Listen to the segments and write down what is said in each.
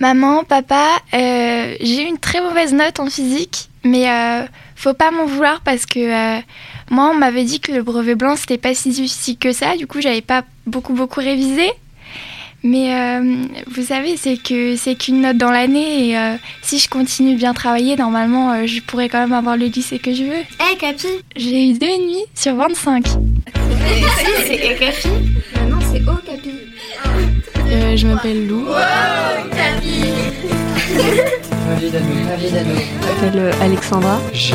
Maman, papa, euh, j'ai eu une très mauvaise note en physique, mais euh, faut pas m'en vouloir parce que euh, moi, on m'avait dit que le brevet blanc, c'était pas si difficile que ça. Du coup, j'avais pas beaucoup, beaucoup révisé. Mais euh, vous savez, c'est que c'est qu'une note dans l'année et euh, si je continue bien travailler, normalement, euh, je pourrais quand même avoir le lycée que je veux. Eh, Capi J'ai eu deux et demi sur 25. C'est Capi Non, c'est O, Capi. Euh, je m'appelle Lou. Ravi d'ado, ravi d'ado. Je m'appelle euh, Alexandra. J'ai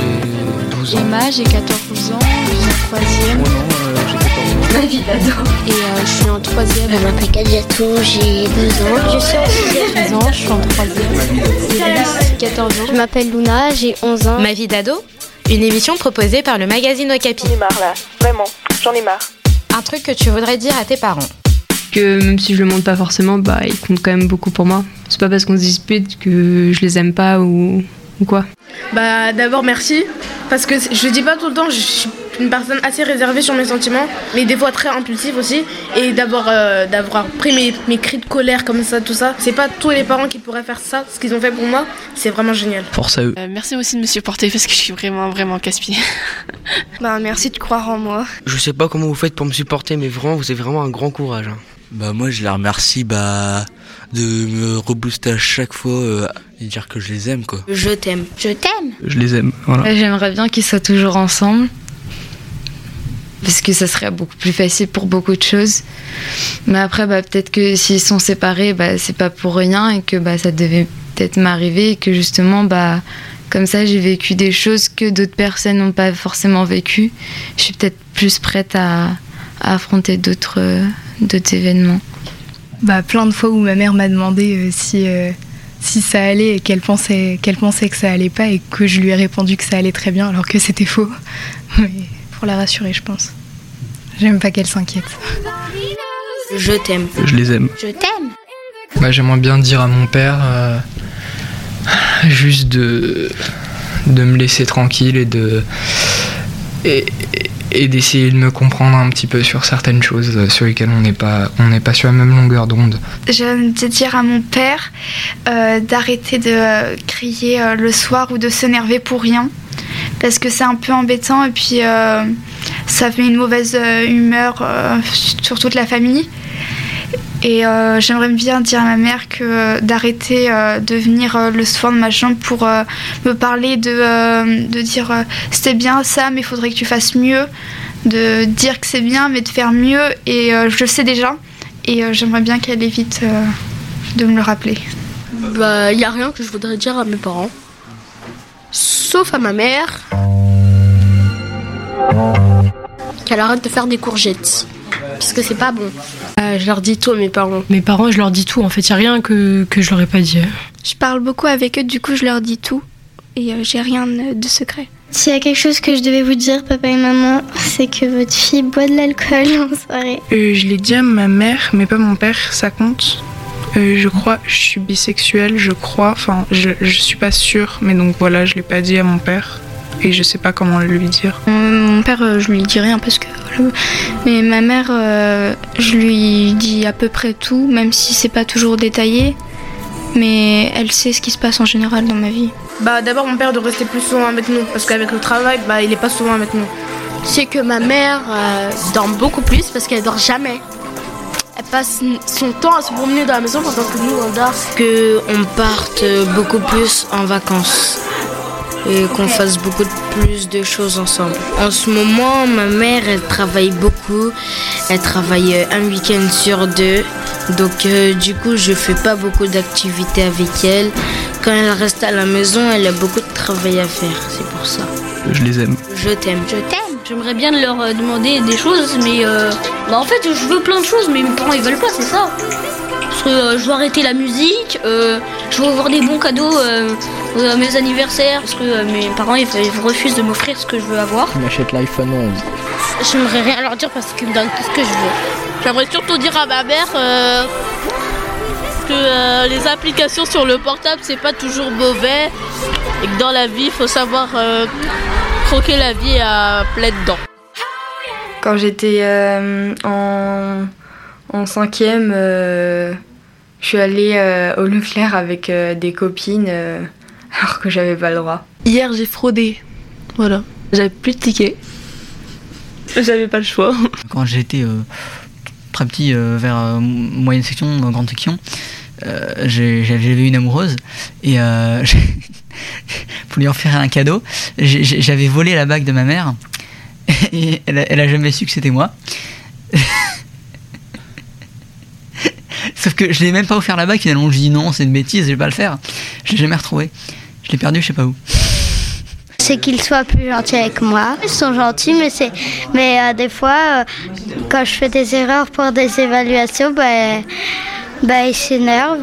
12 ans. Emma, j'ai 14 ans. Je suis en troisième. Oh non, euh, j'ai 14 ans. Ma vie d'ado. Et euh, je suis en troisième. Je m'appelle Kadiatou, j'ai 12 ans. Je suis en 6 13 ans, je suis en troisième. Et Alice, 14 ans. Je m'appelle Luna, j'ai 11 ans. Ma vie d'ado Une émission proposée par le magazine Okapi. J'en ai marre là, vraiment, j'en ai marre. Un truc que tu voudrais dire à tes parents. Que même si je le montre pas forcément, bah, ils comptent quand même beaucoup pour moi. C'est pas parce qu'on se dispute que je les aime pas ou, ou quoi. Bah d'abord merci parce que je le dis pas tout le temps, je suis une personne assez réservée sur mes sentiments, mais des fois très impulsive aussi. Et d'abord euh, d'avoir pris mes, mes cris de colère comme ça, tout ça, c'est pas tous les parents qui pourraient faire ça, ce qu'ils ont fait pour moi, c'est vraiment génial. Force à eux. Euh, merci aussi de me supporter parce que je suis vraiment, vraiment casse-pied. Bah, merci de croire en moi. Je sais pas comment vous faites pour me supporter, mais vraiment, vous avez vraiment un grand courage. hein. Bah moi je les remercie bah de me rebooster à chaque fois euh, et dire que je les aime quoi. Je t'aime. Je t'aime Je les aime. Voilà. J'aimerais bien qu'ils soient toujours ensemble. Parce que ça serait beaucoup plus facile pour beaucoup de choses. Mais après, bah, peut-être que s'ils sont séparés, bah, c'est pas pour rien et que bah, ça devait peut-être m'arriver et que justement, bah, comme ça, j'ai vécu des choses que d'autres personnes n'ont pas forcément vécues. Je suis peut-être plus prête à, à affronter d'autres euh, d'autres événements. Bah, plein de fois où ma mère m'a demandé euh, si, euh, si ça allait et qu'elle pensait, qu'elle pensait que ça allait pas et que je lui ai répondu que ça allait très bien alors que c'était faux. Mais pour la rassurer, je pense. J'aime pas qu'elle s'inquiète. Je t'aime. Je les aime. Je t'aime Bah, J'aimerais bien dire à mon père euh, juste de, de me laisser tranquille et de et, et d'essayer de me comprendre un petit peu sur certaines choses euh, sur lesquelles on n'est pas on pas sur la même longueur d'onde. J'aime dire à mon père euh, d'arrêter de euh, crier le soir ou de s'énerver pour rien. Parce que c'est un peu embêtant et puis ça fait une mauvaise humeur sur toute la famille. Et euh, j'aimerais bien dire à ma mère que euh, d'arrêter euh, de venir le soir dans ma chambre pour me parler de, de dire c'était bien ça, mais il faudrait que tu fasses mieux. De dire que c'est bien, mais de faire mieux. Et je le sais déjà. Et j'aimerais bien qu'elle évite de me le rappeler. Bah, y a rien que je voudrais dire à mes parents. Sauf à ma mère. Qu'elle arrête de faire des courgettes. Parce que c'est pas bon. Euh, je leur dis tout à mes parents. Mes parents, je leur dis tout. En fait, il n'y a rien que, que je leur ai pas dit. Je parle beaucoup avec eux, du coup je leur dis tout. Et euh, j'ai rien de secret. S'il y a quelque chose que je devais vous dire, papa et maman, c'est que votre fille boit de l'alcool en soirée. Euh, je l'ai dit à ma mère, mais pas mon père, ça compte. Euh, je crois, je suis bisexuelle, je crois. Enfin, je, je suis pas sûre, mais donc voilà, je l'ai pas dit à mon père. Et je sais pas comment le lui dire. mon père, euh, je lui dis rien parce que. Mais ma mère, euh, je lui dis à peu près tout, même si c'est pas toujours détaillé. Mais elle sait ce qui se passe en général dans ma vie. Bah d'abord mon père de rester plus souvent avec nous parce qu'avec le travail, bah il est pas souvent avec nous. C'est que ma mère euh, dort beaucoup plus parce qu'elle dort jamais. Elle passe son temps à se promener dans la maison pendant que nous on dort. Que on parte beaucoup plus en vacances et qu'on fasse beaucoup plus de choses ensemble. En ce moment, ma mère, elle travaille beaucoup. Elle travaille euh, un week-end sur deux. Donc, euh, du coup, je fais pas beaucoup d'activités avec elle. Quand elle reste à la maison, elle a beaucoup de travail à faire. C'est pour ça. Je les aime. Je t'aime. Je t'aime. J'aimerais bien leur euh, demander des choses, mais euh, bah en fait je veux plein de choses, mais mes parents ils veulent pas, c'est ça. Parce que euh, je veux arrêter la musique, euh, je veux avoir des bons cadeaux euh, mes anniversaires, parce que euh, mes parents ils, ils refusent de m'offrir ce que je veux avoir. Tu m'achètes l'iPhone 11. J'aimerais rien leur dire parce qu'ils me donnent tout ce que je veux. J'aimerais surtout dire à ma mère euh, que euh, les applications sur le portable c'est pas toujours mauvais et que dans la vie il faut savoir euh, croquer la vie à pleines dents. Quand j'étais euh, en, en cinquième, euh, Je suis allée euh, au Leclerc avec euh, des copines euh, alors que j'avais pas le droit. Hier, j'ai fraudé. Voilà. J'avais plus de tickets. J'avais pas le choix. Quand j'étais très petit, vers moyenne section, grande section, j'avais une amoureuse et pour lui en faire un cadeau, j'avais volé la bague de ma mère et elle a, elle a jamais su que c'était moi. Sauf que je l'ai même pas offert la bague, finalement je dis non, c'est une bêtise, je vais pas le faire. Je l'ai jamais retrouvé. Je l'ai perdu, je sais pas où. C'est qu'ils soient plus gentils avec moi. Ils sont gentils, mais c'est, mais euh, des fois, euh, quand je fais des erreurs pour des évaluations, bah, bah ils s'énervent.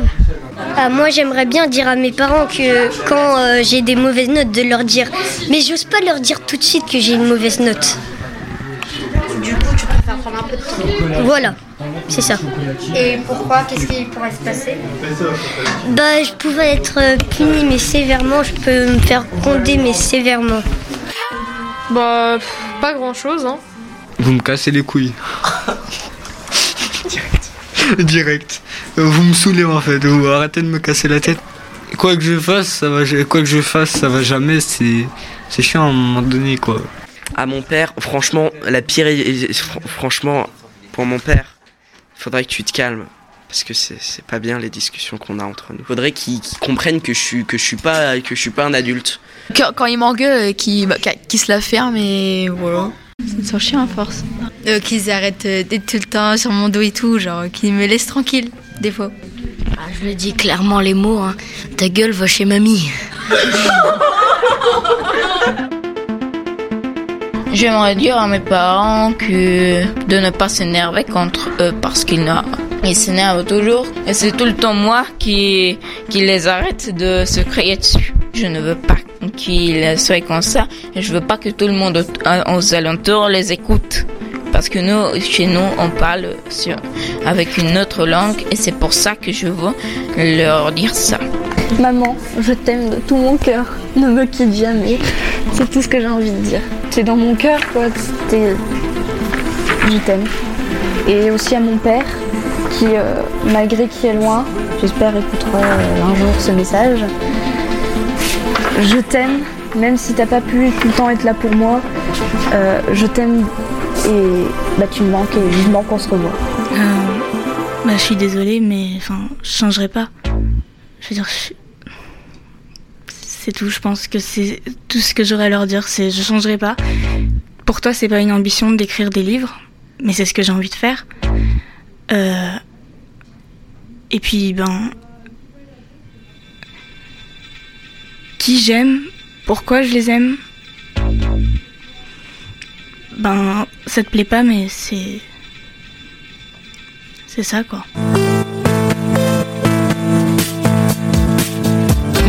Ah, moi, j'aimerais bien dire à mes parents que quand euh, j'ai des mauvaises notes, de leur dire. Mais j'ose pas leur dire tout de suite que j'ai une mauvaise note. Du coup, tu préfères prendre un peu de temps. Voilà, c'est ça. Et pourquoi Qu'est-ce qui pourrait se passer? Bah, je pouvais être puni, mais sévèrement. Je peux me faire gronder, mais sévèrement. Bah, pas grand-chose, hein. Vous me cassez les couilles. Direct. Vous me saoulez en fait. Vous arrêtez de me casser la tête. Quoi que je fasse, ça va. Quoi que je fasse, ça va jamais. C'est c'est chiant à un moment donné quoi. À mon père, franchement, la pire. Franchement, pour mon père, faudrait que tu te calmes. Parce que c'est pas bien les discussions qu'on a entre nous. Faudrait qu'il comprenne que je suis que je suis pas que je suis pas un adulte. Quand, quand il m'engueule, qu'il qui se la ferme et voilà. Ça me chien à force. Euh, qu'ils arrêtent d'être tout le temps sur mon dos et tout, genre qu'ils me laissent tranquille, des fois. Ah, je le dis clairement les mots, hein. ta gueule va chez mamie. J'aimerais dire à mes parents que de ne pas s'énerver contre eux parce qu'ils ils s'énervent toujours et c'est tout le temps moi qui, qui les arrête de se crier dessus. Je ne veux pas qu'ils soient comme ça. Je veux pas que tout le monde aux alentours les écoute. Parce que nous, chez nous, on parle avec une autre langue et c'est pour ça que je veux leur dire ça. Maman, je t'aime de tout mon cœur. Ne me quitte jamais. C'est tout ce que j'ai envie de dire. C'est dans mon cœur, quoi. Je t'aime. Et aussi à mon père, qui, euh, malgré qu'il est loin, j'espère écoutera euh, un jour ce message. Je t'aime, même si t'as pas pu tout le temps être là pour moi. Euh, je t'aime et bah, tu me manques et vivement qu'on se revoit. bah, je suis désolée, mais enfin, je changerai pas. Je veux dire, c'est tout. Je pense que c'est tout ce que j'aurais à leur dire, c'est je changerai pas. Pour toi, c'est pas une ambition d'écrire des livres, mais c'est ce que j'ai envie de faire. Euh, et puis, ben. Qui j'aime Pourquoi je les aime Ben, ça te plaît pas, mais c'est. C'est ça, quoi.